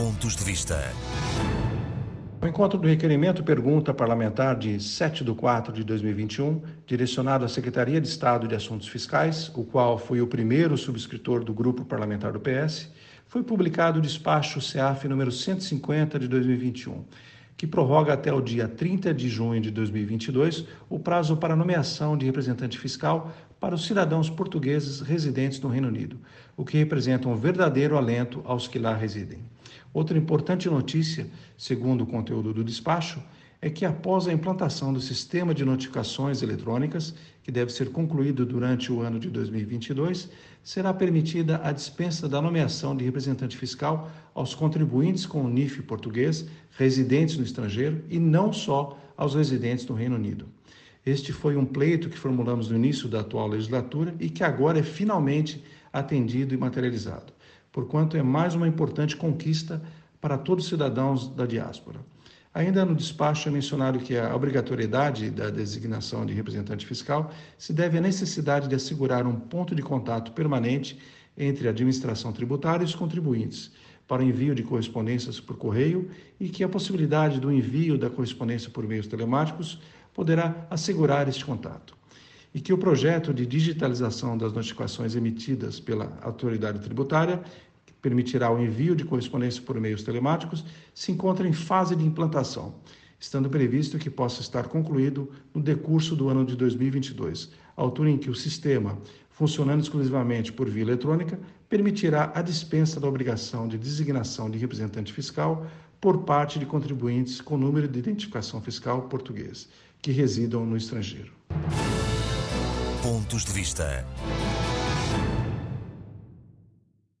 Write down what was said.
Pontos de Vista. O encontro do requerimento pergunta parlamentar de 7 de 4 de 2021, direcionado à Secretaria de Estado de Assuntos Fiscais, o qual foi o primeiro subscritor do grupo parlamentar do PS, foi publicado o despacho CEAF número 150 de 2021, que prorroga até o dia 30 de junho de 2022 o prazo para nomeação de representante fiscal para os cidadãos portugueses residentes no Reino Unido, o que representa um verdadeiro alento aos que lá residem. Outra importante notícia, segundo o conteúdo do despacho, é que após a implantação do sistema de notificações eletrônicas, que deve ser concluído durante o ano de 2022, será permitida a dispensa da nomeação de representante fiscal aos contribuintes com o NIF português residentes no estrangeiro e não só aos residentes do Reino Unido. Este foi um pleito que formulamos no início da atual legislatura e que agora é finalmente atendido e materializado porquanto é mais uma importante conquista para todos os cidadãos da diáspora. Ainda no despacho é mencionado que a obrigatoriedade da designação de representante fiscal se deve à necessidade de assegurar um ponto de contato permanente entre a administração tributária e os contribuintes para o envio de correspondências por correio e que a possibilidade do envio da correspondência por meios telemáticos poderá assegurar este contato. E que o projeto de digitalização das notificações emitidas pela autoridade tributária, permitirá o envio de correspondência por meios telemáticos, se encontra em fase de implantação, estando previsto que possa estar concluído no decurso do ano de 2022, altura em que o sistema, funcionando exclusivamente por via eletrônica, permitirá a dispensa da obrigação de designação de representante fiscal por parte de contribuintes com número de identificação fiscal português que residam no estrangeiro. Pontos de Vista.